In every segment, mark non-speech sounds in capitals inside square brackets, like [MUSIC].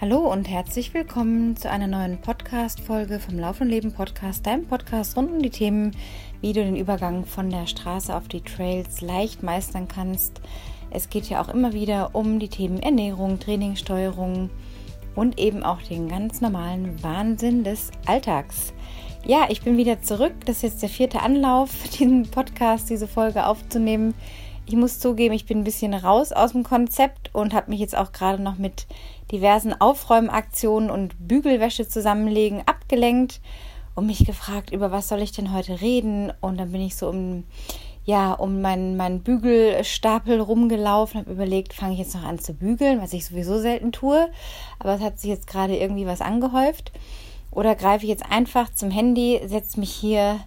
Hallo und herzlich willkommen zu einer neuen Podcast-Folge vom Lauf und Leben Podcast, deinem Podcast rund um die Themen, wie du den Übergang von der Straße auf die Trails leicht meistern kannst. Es geht ja auch immer wieder um die Themen Ernährung, Trainingssteuerung und eben auch den ganz normalen Wahnsinn des Alltags. Ja, ich bin wieder zurück. Das ist jetzt der vierte Anlauf, [LAUGHS] diesen Podcast, diese Folge aufzunehmen. Ich muss zugeben, ich bin ein bisschen raus aus dem Konzept und habe mich jetzt auch gerade noch mit diversen Aufräumaktionen und Bügelwäsche zusammenlegen abgelenkt und mich gefragt, über was soll ich denn heute reden? Und dann bin ich so um, ja, um meinen, meinen Bügelstapel rumgelaufen, habe überlegt, fange ich jetzt noch an zu bügeln, was ich sowieso selten tue, aber es hat sich jetzt gerade irgendwie was angehäuft. Oder greife ich jetzt einfach zum Handy, setze mich hier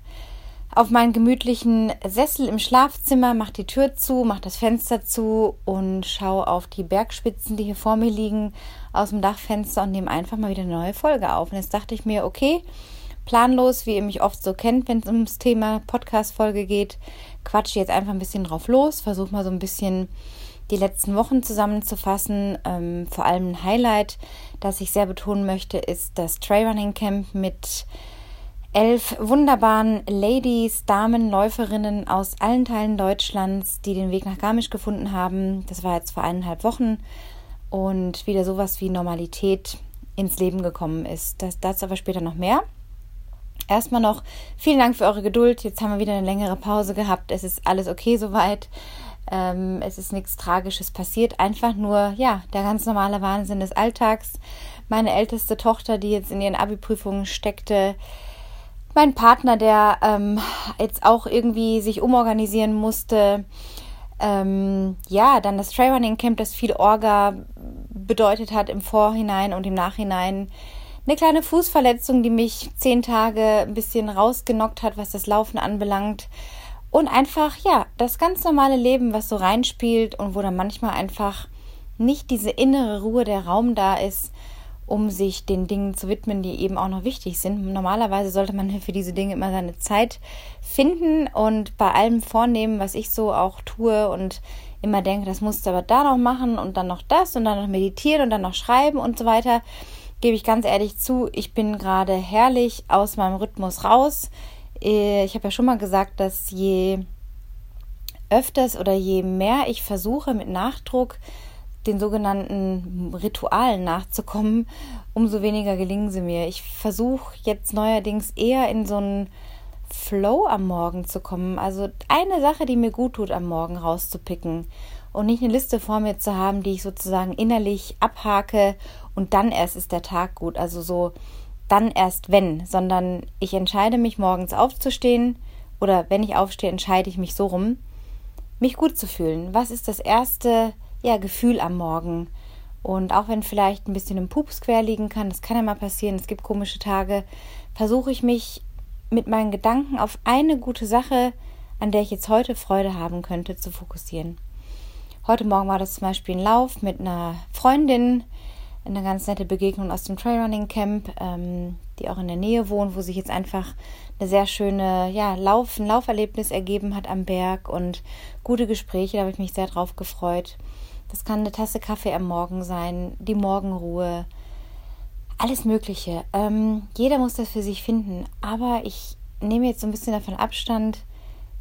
auf meinen gemütlichen Sessel im Schlafzimmer, mache die Tür zu, mache das Fenster zu und schaue auf die Bergspitzen, die hier vor mir liegen, aus dem Dachfenster und nehme einfach mal wieder eine neue Folge auf. Und jetzt dachte ich mir, okay, planlos, wie ihr mich oft so kennt, wenn es ums Thema Podcast-Folge geht, quatsche jetzt einfach ein bisschen drauf los, versuche mal so ein bisschen die letzten Wochen zusammenzufassen. Ähm, vor allem ein Highlight, das ich sehr betonen möchte, ist das Trailrunning Camp mit elf wunderbaren Ladies, Damen, Läuferinnen aus allen Teilen Deutschlands, die den Weg nach Garmisch gefunden haben. Das war jetzt vor eineinhalb Wochen und wieder sowas wie Normalität ins Leben gekommen ist. Das, dazu aber später noch mehr. Erstmal noch vielen Dank für eure Geduld. Jetzt haben wir wieder eine längere Pause gehabt. Es ist alles okay soweit. Ähm, es ist nichts Tragisches passiert. Einfach nur, ja, der ganz normale Wahnsinn des Alltags. Meine älteste Tochter, die jetzt in ihren Abi-Prüfungen steckte, mein Partner, der ähm, jetzt auch irgendwie sich umorganisieren musste. Ähm, ja, dann das Trailrunning Camp, das viel Orga bedeutet hat im Vorhinein und im Nachhinein. Eine kleine Fußverletzung, die mich zehn Tage ein bisschen rausgenockt hat, was das Laufen anbelangt. Und einfach, ja, das ganz normale Leben, was so reinspielt und wo dann manchmal einfach nicht diese innere Ruhe, der Raum da ist, um sich den Dingen zu widmen, die eben auch noch wichtig sind. Normalerweise sollte man für diese Dinge immer seine Zeit finden und bei allem vornehmen, was ich so auch tue und immer denke, das musst du aber da noch machen und dann noch das und dann noch meditieren und dann noch schreiben und so weiter, gebe ich ganz ehrlich zu, ich bin gerade herrlich aus meinem Rhythmus raus. Äh, ich habe ja schon mal gesagt, dass je öfters oder je mehr ich versuche mit Nachdruck den sogenannten Ritualen nachzukommen, umso weniger gelingen sie mir. Ich versuche jetzt neuerdings eher in so einen Flow am Morgen zu kommen. Also eine Sache, die mir gut tut, am Morgen rauszupicken und nicht eine Liste vor mir zu haben, die ich sozusagen innerlich abhake und dann erst ist der Tag gut. Also so dann erst wenn, sondern ich entscheide mich morgens aufzustehen oder wenn ich aufstehe, entscheide ich mich so rum, mich gut zu fühlen. Was ist das erste ja, Gefühl am Morgen. Und auch wenn vielleicht ein bisschen im Pups quer liegen kann, das kann ja mal passieren, es gibt komische Tage, versuche ich mich mit meinen Gedanken auf eine gute Sache, an der ich jetzt heute Freude haben könnte, zu fokussieren. Heute Morgen war das zum Beispiel ein Lauf mit einer Freundin, eine ganz nette Begegnung aus dem Trailrunning Camp, ähm, die auch in der Nähe wohnt, wo sich jetzt einfach eine sehr schöne ja, Lauf, ein Lauferlebnis ergeben hat am Berg und gute Gespräche, da habe ich mich sehr drauf gefreut. Das kann eine Tasse Kaffee am Morgen sein, die Morgenruhe, alles Mögliche. Ähm, jeder muss das für sich finden. Aber ich nehme jetzt so ein bisschen davon Abstand,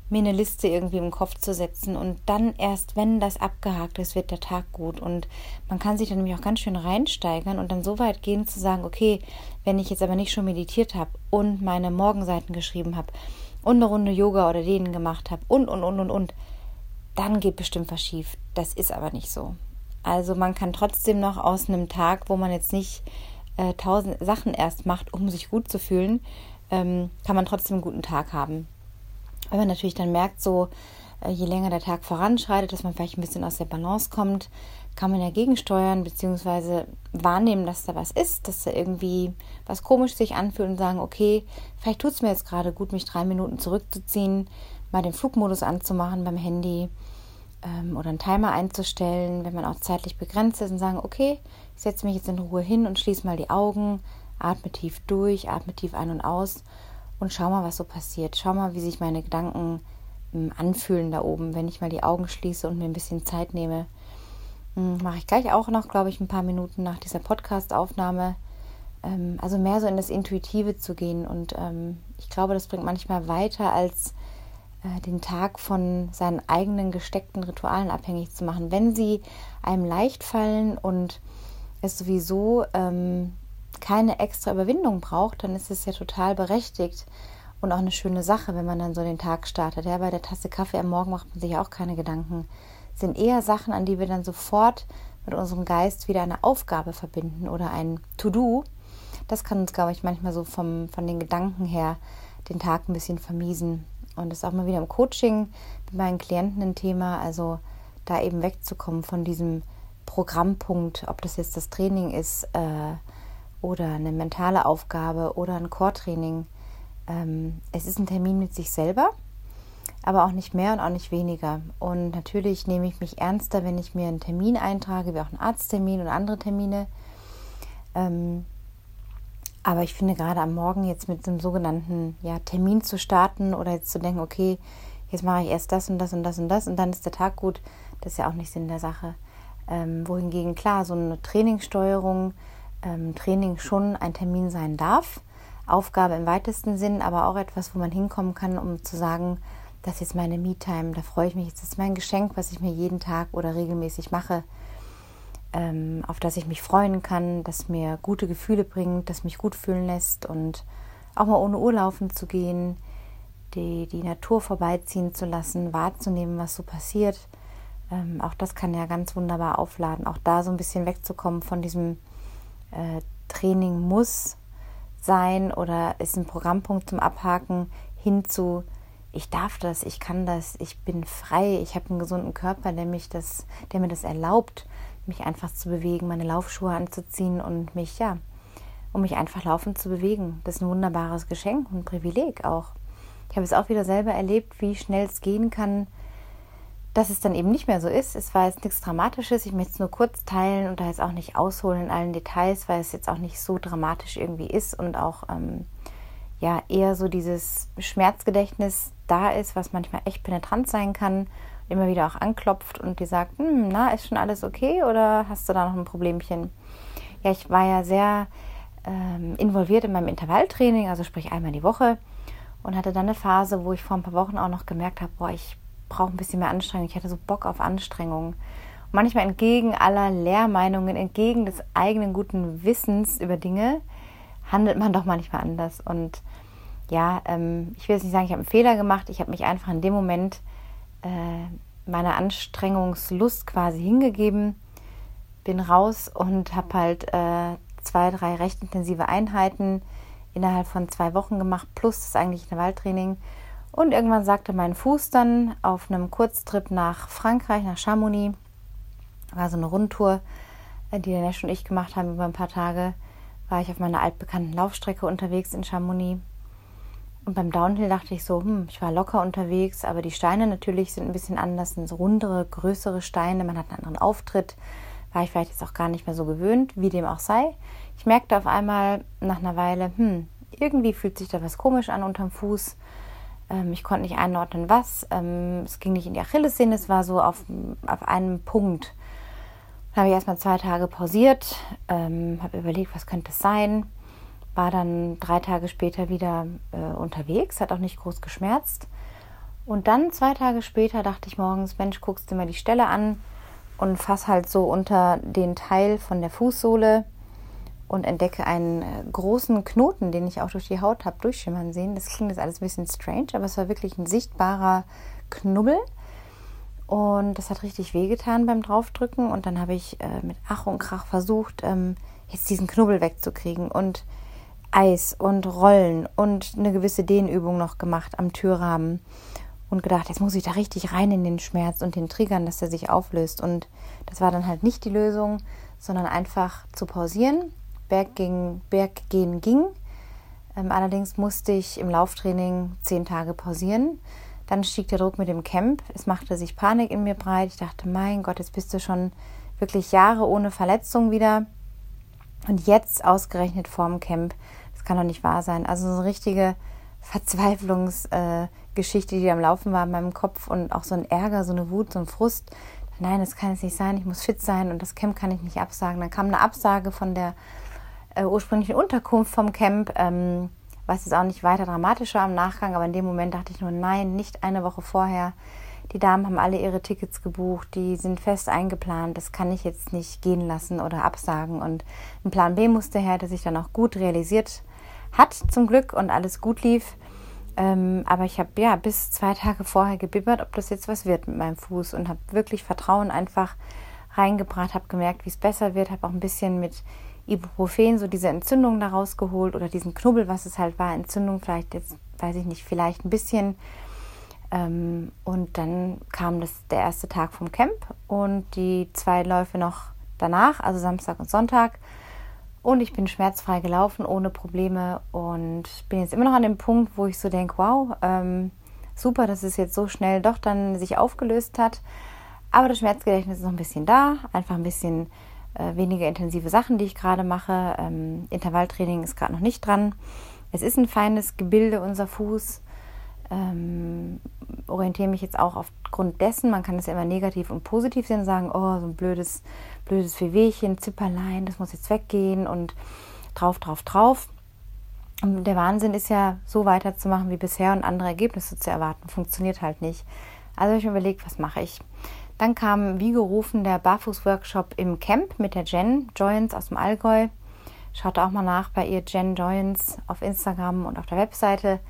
mir eine Liste irgendwie im Kopf zu setzen und dann erst, wenn das abgehakt ist, wird der Tag gut. Und man kann sich dann nämlich auch ganz schön reinsteigern und dann so weit gehen zu sagen, okay, wenn ich jetzt aber nicht schon meditiert habe und meine Morgenseiten geschrieben habe und eine Runde Yoga oder Dehnen gemacht habe und, und, und, und, und, dann geht bestimmt was schief. Das ist aber nicht so. Also man kann trotzdem noch aus einem Tag, wo man jetzt nicht äh, tausend Sachen erst macht, um sich gut zu fühlen, ähm, kann man trotzdem einen guten Tag haben. Wenn man natürlich dann merkt, so äh, je länger der Tag voranschreitet, dass man vielleicht ein bisschen aus der Balance kommt, kann man dagegen steuern, beziehungsweise wahrnehmen, dass da was ist, dass da irgendwie was komisch sich anfühlt und sagen, okay, vielleicht tut es mir jetzt gerade gut, mich drei Minuten zurückzuziehen, mal den Flugmodus anzumachen beim Handy ähm, oder einen Timer einzustellen, wenn man auch zeitlich begrenzt ist und sagen, okay, ich setze mich jetzt in Ruhe hin und schließe mal die Augen, atme tief durch, atme tief ein und aus und schau mal, was so passiert. Schau mal, wie sich meine Gedanken ähm, anfühlen da oben, wenn ich mal die Augen schließe und mir ein bisschen Zeit nehme. Hm, mache ich gleich auch noch, glaube ich, ein paar Minuten nach dieser Podcast-Aufnahme. Ähm, also mehr so in das Intuitive zu gehen. Und ähm, ich glaube, das bringt manchmal weiter, als den Tag von seinen eigenen gesteckten Ritualen abhängig zu machen. Wenn sie einem leicht fallen und es sowieso ähm, keine extra Überwindung braucht, dann ist es ja total berechtigt und auch eine schöne Sache, wenn man dann so den Tag startet. Ja, bei der Tasse Kaffee am Morgen macht man sich auch keine Gedanken. Es sind eher Sachen, an die wir dann sofort mit unserem Geist wieder eine Aufgabe verbinden oder ein To-Do. Das kann uns, glaube ich, manchmal so vom, von den Gedanken her den Tag ein bisschen vermiesen. Und das ist auch mal wieder im Coaching mit meinen Klienten ein Thema, also da eben wegzukommen von diesem Programmpunkt, ob das jetzt das Training ist äh, oder eine mentale Aufgabe oder ein Core-Training. Ähm, es ist ein Termin mit sich selber, aber auch nicht mehr und auch nicht weniger. Und natürlich nehme ich mich ernster, wenn ich mir einen Termin eintrage, wie auch einen Arzttermin oder andere Termine. Ähm, aber ich finde gerade am Morgen jetzt mit einem sogenannten ja, Termin zu starten oder jetzt zu denken, okay, jetzt mache ich erst das und das und das und das und dann ist der Tag gut, das ist ja auch nicht Sinn der Sache. Ähm, wohingegen klar, so eine Trainingssteuerung, ähm, Training schon ein Termin sein darf. Aufgabe im weitesten Sinn, aber auch etwas, wo man hinkommen kann, um zu sagen, das ist jetzt meine Me-Time, da freue ich mich, das ist mein Geschenk, was ich mir jeden Tag oder regelmäßig mache ähm, auf das ich mich freuen kann, das mir gute Gefühle bringt, das mich gut fühlen lässt und auch mal ohne Uhr laufen zu gehen, die, die Natur vorbeiziehen zu lassen, wahrzunehmen, was so passiert. Ähm, auch das kann ja ganz wunderbar aufladen. Auch da so ein bisschen wegzukommen von diesem äh, Training muss sein oder ist ein Programmpunkt zum Abhaken hin zu ich darf das, ich kann das, ich bin frei, ich habe einen gesunden Körper, der mich das, der mir das erlaubt, mich einfach zu bewegen, meine Laufschuhe anzuziehen und mich, ja, um mich einfach laufend zu bewegen. Das ist ein wunderbares Geschenk und Privileg auch. Ich habe es auch wieder selber erlebt, wie schnell es gehen kann, dass es dann eben nicht mehr so ist. Es war jetzt nichts Dramatisches. Ich möchte es nur kurz teilen und da jetzt auch nicht ausholen in allen Details, weil es jetzt auch nicht so dramatisch irgendwie ist und auch ähm, ja eher so dieses Schmerzgedächtnis da ist, was manchmal echt penetrant sein kann immer wieder auch anklopft und die sagt, hm, na, ist schon alles okay oder hast du da noch ein Problemchen? Ja, ich war ja sehr ähm, involviert in meinem Intervalltraining, also sprich einmal die Woche und hatte dann eine Phase, wo ich vor ein paar Wochen auch noch gemerkt habe, boah, ich brauche ein bisschen mehr Anstrengung. Ich hatte so Bock auf Anstrengung. Und manchmal entgegen aller Lehrmeinungen, entgegen des eigenen guten Wissens über Dinge, handelt man doch manchmal anders. Und ja, ähm, ich will jetzt nicht sagen, ich habe einen Fehler gemacht. Ich habe mich einfach in dem Moment äh, meiner Anstrengungslust quasi hingegeben, bin raus und habe halt äh, zwei, drei recht intensive Einheiten innerhalb von zwei Wochen gemacht, plus das eigentliche Waldtraining. Und irgendwann sagte mein Fuß dann auf einem Kurztrip nach Frankreich, nach Chamonix, war so eine Rundtour, äh, die der Nesch und ich gemacht haben über ein paar Tage, war ich auf meiner altbekannten Laufstrecke unterwegs in Chamonix und beim Downhill dachte ich so, hm, ich war locker unterwegs, aber die Steine natürlich sind ein bisschen anders, sind so rundere, größere Steine, man hat einen anderen Auftritt. War ich vielleicht jetzt auch gar nicht mehr so gewöhnt, wie dem auch sei. Ich merkte auf einmal nach einer Weile, hm, irgendwie fühlt sich da was komisch an unterm Fuß. Ähm, ich konnte nicht einordnen, was. Ähm, es ging nicht in die Achillessehne, es war so auf, auf einem Punkt. Dann habe ich erstmal zwei Tage pausiert, ähm, habe überlegt, was könnte es sein war dann drei Tage später wieder äh, unterwegs, hat auch nicht groß geschmerzt. Und dann zwei Tage später dachte ich morgens, Mensch, guckst du mal die Stelle an und fass halt so unter den Teil von der Fußsohle und entdecke einen äh, großen Knoten, den ich auch durch die Haut habe durchschimmern sehen. Das klingt jetzt alles ein bisschen strange, aber es war wirklich ein sichtbarer Knubbel. Und das hat richtig wehgetan beim Draufdrücken. Und dann habe ich äh, mit Ach und Krach versucht, ähm, jetzt diesen Knubbel wegzukriegen. Und Eis und Rollen und eine gewisse Dehnübung noch gemacht am Türrahmen und gedacht, jetzt muss ich da richtig rein in den Schmerz und den Triggern, dass er sich auflöst. Und das war dann halt nicht die Lösung, sondern einfach zu pausieren. Berggehen, Berggehen ging. Ähm, allerdings musste ich im Lauftraining zehn Tage pausieren. Dann stieg der Druck mit dem Camp. Es machte sich Panik in mir breit. Ich dachte, mein Gott, jetzt bist du schon wirklich Jahre ohne Verletzung wieder. Und jetzt ausgerechnet vorm Camp, kann doch nicht wahr sein. Also so eine richtige Verzweiflungsgeschichte, äh, die am Laufen war in meinem Kopf und auch so ein Ärger, so eine Wut, so ein Frust. nein, das kann jetzt nicht sein, ich muss fit sein und das Camp kann ich nicht absagen. Dann kam eine Absage von der äh, ursprünglichen Unterkunft vom Camp, ähm, was jetzt auch nicht weiter dramatisch war im Nachgang, aber in dem Moment dachte ich nur, nein, nicht eine Woche vorher. Die Damen haben alle ihre Tickets gebucht, die sind fest eingeplant, das kann ich jetzt nicht gehen lassen oder absagen. Und ein Plan B musste her, der sich dann auch gut realisiert hat, zum Glück, und alles gut lief. Ähm, aber ich habe ja bis zwei Tage vorher gebibbert, ob das jetzt was wird mit meinem Fuß und habe wirklich Vertrauen einfach reingebracht, habe gemerkt, wie es besser wird, habe auch ein bisschen mit Ibuprofen so diese Entzündung da rausgeholt oder diesen Knubbel, was es halt war, Entzündung vielleicht jetzt, weiß ich nicht, vielleicht ein bisschen. Ähm, und dann kam das der erste Tag vom Camp und die zwei Läufe noch danach, also Samstag und Sonntag. Und ich bin schmerzfrei gelaufen, ohne Probleme. Und bin jetzt immer noch an dem Punkt, wo ich so denke, wow, ähm, super, dass es jetzt so schnell doch dann sich aufgelöst hat. Aber das Schmerzgedächtnis ist noch ein bisschen da. Einfach ein bisschen äh, weniger intensive Sachen, die ich gerade mache. Ähm, Intervalltraining ist gerade noch nicht dran. Es ist ein feines Gebilde, unser Fuß. Ähm, orientiere mich jetzt auch aufgrund dessen, man kann es ja immer negativ und positiv sehen, sagen, oh, so ein blödes blödes Wehwehchen, Zipperlein, das muss jetzt weggehen und drauf, drauf, drauf. Und der Wahnsinn ist ja, so weiterzumachen wie bisher und andere Ergebnisse zu erwarten. Funktioniert halt nicht. Also habe ich mir überlegt, was mache ich? Dann kam, wie gerufen, der Barfuß-Workshop im Camp mit der Jen Joyens aus dem Allgäu. Schaut auch mal nach bei ihr Jen Joyens auf Instagram und auf der Webseite.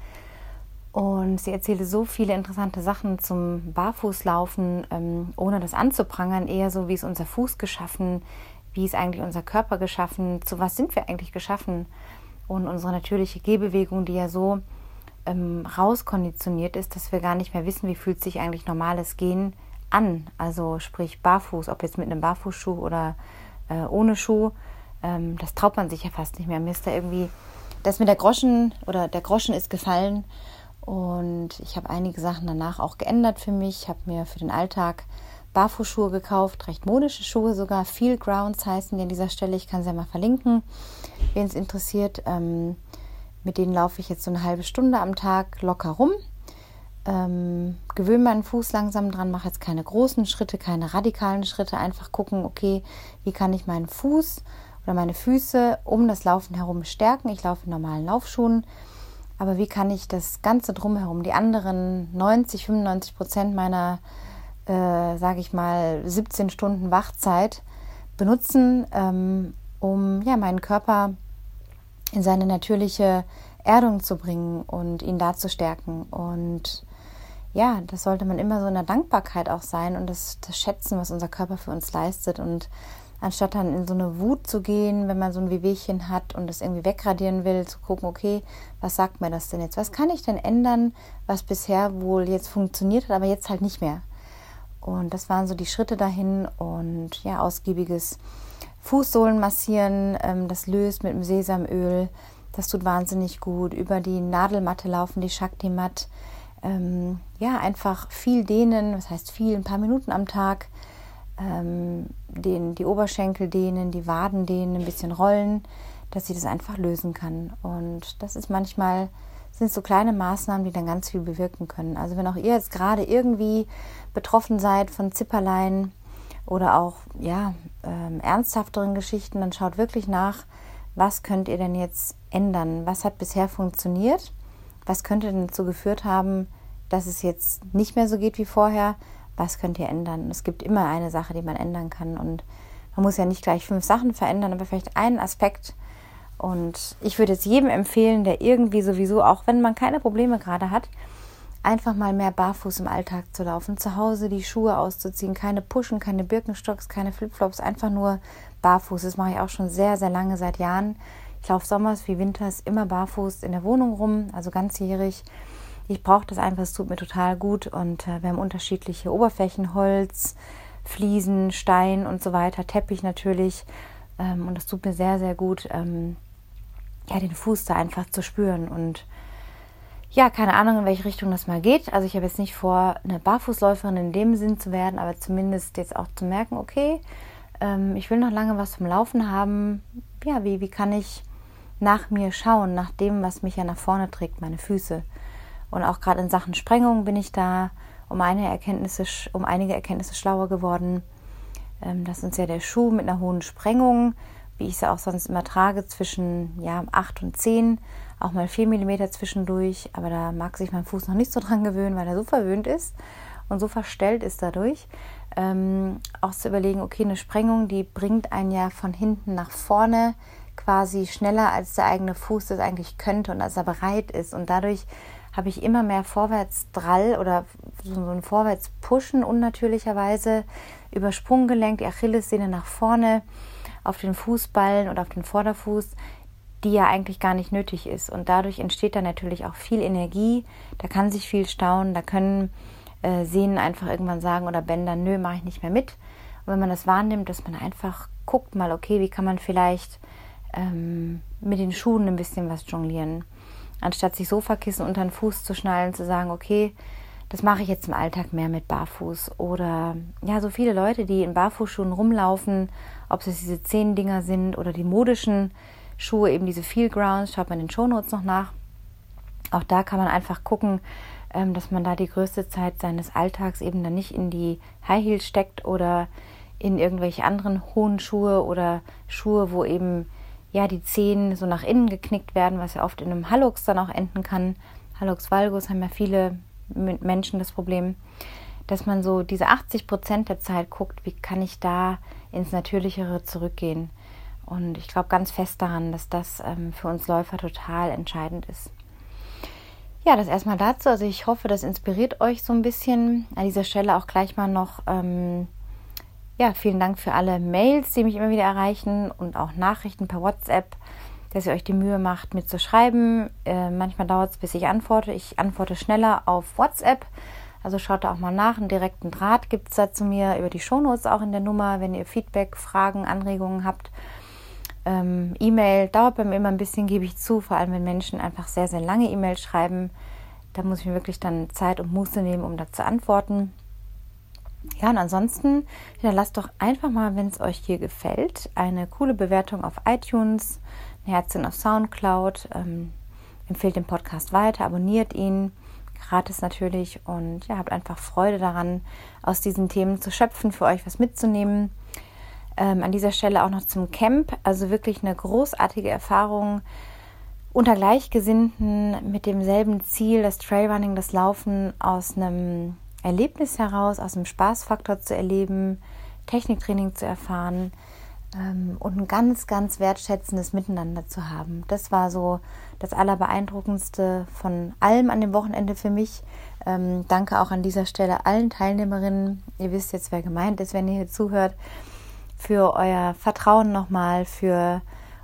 Und sie erzählte so viele interessante Sachen zum Barfußlaufen, ähm, ohne das anzuprangern, eher so, wie ist unser Fuß geschaffen, wie ist eigentlich unser Körper geschaffen, zu was sind wir eigentlich geschaffen. Und unsere natürliche Gehbewegung, die ja so ähm, rauskonditioniert ist, dass wir gar nicht mehr wissen, wie fühlt sich eigentlich normales Gehen an. Also sprich barfuß, ob jetzt mit einem Barfußschuh oder äh, ohne Schuh. Ähm, das traut man sich ja fast nicht mehr. Mir ist da irgendwie, das mit der Groschen oder der Groschen ist gefallen und ich habe einige Sachen danach auch geändert für mich. Ich habe mir für den Alltag Barfußschuhe gekauft, recht modische Schuhe sogar. Feel Grounds heißen die an dieser Stelle. Ich kann sie ja mal verlinken, wen es interessiert. Ähm, mit denen laufe ich jetzt so eine halbe Stunde am Tag locker rum. Ähm, gewöhne meinen Fuß langsam dran, mache jetzt keine großen Schritte, keine radikalen Schritte. Einfach gucken, okay, wie kann ich meinen Fuß oder meine Füße um das Laufen herum stärken. Ich laufe in normalen Laufschuhen aber wie kann ich das Ganze drumherum, die anderen 90, 95 Prozent meiner, äh, sage ich mal, 17 Stunden Wachzeit benutzen, ähm, um ja, meinen Körper in seine natürliche Erdung zu bringen und ihn da zu stärken. Und ja, das sollte man immer so in der Dankbarkeit auch sein und das, das Schätzen, was unser Körper für uns leistet. Und anstatt dann in so eine Wut zu gehen, wenn man so ein Wehwehchen hat und das irgendwie wegradieren will, zu gucken, okay, was sagt mir das denn jetzt? Was kann ich denn ändern, was bisher wohl jetzt funktioniert hat, aber jetzt halt nicht mehr? Und das waren so die Schritte dahin und ja, ausgiebiges Fußsohlen massieren, ähm, das löst mit dem Sesamöl, das tut wahnsinnig gut. Über die Nadelmatte laufen, die Shakti-Matt. Ähm, ja, einfach viel dehnen, das heißt viel, ein paar Minuten am Tag ähm, den, die Oberschenkel dehnen, die Waden dehnen, ein bisschen rollen, dass sie das einfach lösen kann. Und das ist manchmal, sind so kleine Maßnahmen, die dann ganz viel bewirken können. Also wenn auch ihr jetzt gerade irgendwie betroffen seid von Zipperlein oder auch ja, ähm, ernsthafteren Geschichten, dann schaut wirklich nach, was könnt ihr denn jetzt ändern? Was hat bisher funktioniert? Was könnte denn dazu geführt haben, dass es jetzt nicht mehr so geht wie vorher? Was könnt ihr ändern? Es gibt immer eine Sache, die man ändern kann. Und man muss ja nicht gleich fünf Sachen verändern, aber vielleicht einen Aspekt. Und ich würde es jedem empfehlen, der irgendwie sowieso, auch wenn man keine Probleme gerade hat, einfach mal mehr barfuß im Alltag zu laufen, zu Hause die Schuhe auszuziehen, keine Puschen, keine Birkenstocks, keine Flipflops, einfach nur barfuß. Das mache ich auch schon sehr, sehr lange, seit Jahren. Ich laufe sommers wie winters immer barfuß in der Wohnung rum, also ganzjährig. Ich brauche das einfach, es tut mir total gut. Und äh, wir haben unterschiedliche Oberflächen, Holz, Fliesen, Stein und so weiter, Teppich natürlich. Ähm, und das tut mir sehr, sehr gut, ähm, ja, den Fuß da einfach zu spüren. Und ja, keine Ahnung, in welche Richtung das mal geht. Also ich habe jetzt nicht vor, eine Barfußläuferin in dem Sinn zu werden, aber zumindest jetzt auch zu merken, okay, ähm, ich will noch lange was zum Laufen haben. Ja, wie, wie kann ich nach mir schauen, nach dem, was mich ja nach vorne trägt, meine Füße. Und auch gerade in Sachen Sprengung bin ich da um, Erkenntnisse, um einige Erkenntnisse schlauer geworden. Ähm, das ist uns ja der Schuh mit einer hohen Sprengung, wie ich sie auch sonst immer trage, zwischen ja, 8 und 10, auch mal 4 mm zwischendurch. Aber da mag sich mein Fuß noch nicht so dran gewöhnen, weil er so verwöhnt ist und so verstellt ist dadurch. Ähm, auch zu überlegen, okay, eine Sprengung, die bringt einen ja von hinten nach vorne quasi schneller, als der eigene Fuß das eigentlich könnte und als er bereit ist. Und dadurch habe ich immer mehr Vorwärtsdrall oder so ein Vorwärtspushen unnatürlicherweise über Sprunggelenk, die Achillessehne nach vorne auf den Fußballen oder auf den Vorderfuß, die ja eigentlich gar nicht nötig ist. Und dadurch entsteht dann natürlich auch viel Energie, da kann sich viel stauen, da können äh, Sehnen einfach irgendwann sagen oder Bänder, nö, mache ich nicht mehr mit. Und wenn man das wahrnimmt, dass man einfach guckt mal, okay, wie kann man vielleicht ähm, mit den Schuhen ein bisschen was jonglieren. Anstatt sich Sofakissen unter den Fuß zu schnallen, zu sagen, okay, das mache ich jetzt im Alltag mehr mit Barfuß. Oder ja, so viele Leute, die in Barfußschuhen rumlaufen, ob es diese zehn Dinger sind oder die modischen Schuhe, eben diese Feel Grounds, schaut man in den Shownotes noch nach. Auch da kann man einfach gucken, ähm, dass man da die größte Zeit seines Alltags eben dann nicht in die High Heels steckt oder in irgendwelche anderen hohen Schuhe oder Schuhe, wo eben ja die Zehen so nach innen geknickt werden, was ja oft in einem Hallux dann auch enden kann. Hallux valgus haben ja viele Menschen das Problem, dass man so diese 80 Prozent der Zeit guckt, wie kann ich da ins Natürlichere zurückgehen. Und ich glaube ganz fest daran, dass das ähm, für uns Läufer total entscheidend ist. Ja, das erstmal dazu. Also ich hoffe, das inspiriert euch so ein bisschen. An dieser Stelle auch gleich mal noch, ähm, ja, vielen Dank für alle Mails, die mich immer wieder erreichen und auch Nachrichten per WhatsApp, dass ihr euch die Mühe macht, mir zu schreiben. Äh, manchmal dauert es, bis ich antworte. Ich antworte schneller auf WhatsApp. Also schaut da auch mal nach. Einen direkten Draht gibt es da zu mir über die Shownotes auch in der Nummer, wenn ihr Feedback, Fragen, Anregungen habt. Ähm, E-Mail dauert bei mir immer ein bisschen, gebe ich zu, vor allem wenn Menschen einfach sehr, sehr lange E-Mails schreiben. Da muss ich mir wirklich dann Zeit und Muße nehmen, um da zu antworten. Ja, und ansonsten hinterlasst doch einfach mal, wenn es euch hier gefällt, eine coole Bewertung auf iTunes, ein Herzchen auf Soundcloud. Ähm, empfehlt den Podcast weiter, abonniert ihn, gratis natürlich und ja, habt einfach Freude daran, aus diesen Themen zu schöpfen, für euch was mitzunehmen. Ähm, an dieser Stelle auch noch zum Camp. Also wirklich eine großartige Erfahrung unter Gleichgesinnten mit demselben Ziel, das Trailrunning, das Laufen aus einem Erlebnis heraus, aus einem Spaßfaktor zu erleben, Techniktraining zu erfahren ähm, und ein ganz, ganz wertschätzendes Miteinander zu haben. Das war so das Allerbeeindruckendste von allem an dem Wochenende für mich. Ähm, danke auch an dieser Stelle allen Teilnehmerinnen. Ihr wisst jetzt, wer gemeint ist, wenn ihr hier zuhört für euer Vertrauen nochmal, für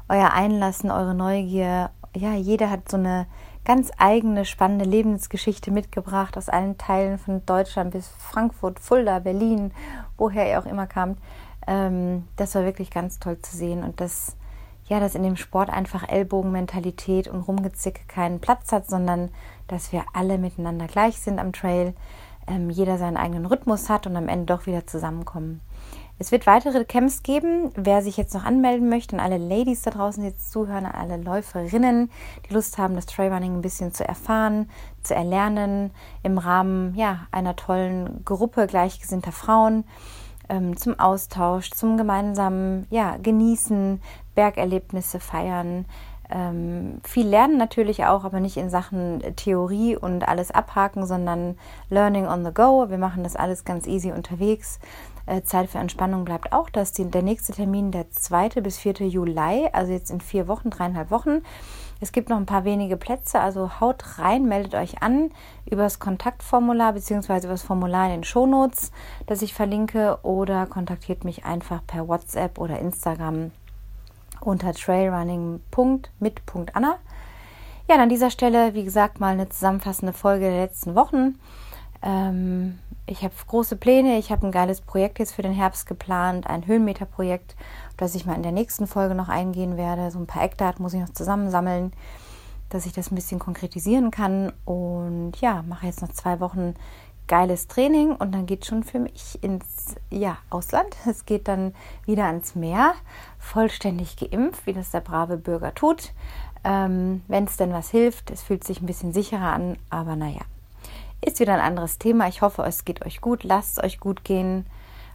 euer Einlassen, eure Neugier. Ja, jeder hat so eine ganz eigene, spannende Lebensgeschichte mitgebracht aus allen Teilen von Deutschland bis Frankfurt, Fulda, Berlin, woher ihr auch immer kamt. Ähm, das war wirklich ganz toll zu sehen und dass, ja, dass in dem Sport einfach Ellbogenmentalität und Rumgezicke keinen Platz hat, sondern dass wir alle miteinander gleich sind am Trail, ähm, jeder seinen eigenen Rhythmus hat und am Ende doch wieder zusammenkommen. Es wird weitere Camps geben. Wer sich jetzt noch anmelden möchte, und alle Ladies da draußen jetzt zuhören, an alle Läuferinnen, die Lust haben, das Trailrunning ein bisschen zu erfahren, zu erlernen, im Rahmen ja, einer tollen Gruppe gleichgesinnter Frauen, ähm, zum Austausch, zum gemeinsamen ja, Genießen, Bergerlebnisse feiern, ähm, viel lernen natürlich auch, aber nicht in Sachen Theorie und alles abhaken, sondern Learning on the go. Wir machen das alles ganz easy unterwegs. Äh, Zeit für Entspannung bleibt auch das. Die, der nächste Termin der 2. bis 4. Juli, also jetzt in vier Wochen, dreieinhalb Wochen. Es gibt noch ein paar wenige Plätze, also haut rein, meldet euch an über das Kontaktformular bzw. über das Formular in den Shownotes, das ich verlinke, oder kontaktiert mich einfach per WhatsApp oder Instagram unter trailrunning.mit.anna. Ja, an dieser Stelle, wie gesagt, mal eine zusammenfassende Folge der letzten Wochen. Ähm, ich habe große Pläne. Ich habe ein geiles Projekt jetzt für den Herbst geplant, ein Höhenmeterprojekt, das ich mal in der nächsten Folge noch eingehen werde. So ein paar Eckdaten muss ich noch zusammensammeln, dass ich das ein bisschen konkretisieren kann. Und ja, mache jetzt noch zwei Wochen geiles Training und dann geht schon für mich ins ja, Ausland. Es geht dann wieder ans Meer, vollständig geimpft, wie das der brave Bürger tut. Ähm, Wenn es denn was hilft, es fühlt sich ein bisschen sicherer an, aber naja, ist wieder ein anderes Thema. Ich hoffe, es geht euch gut. Lasst es euch gut gehen.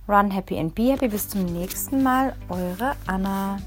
Run happy and be happy. Bis zum nächsten Mal. Eure Anna.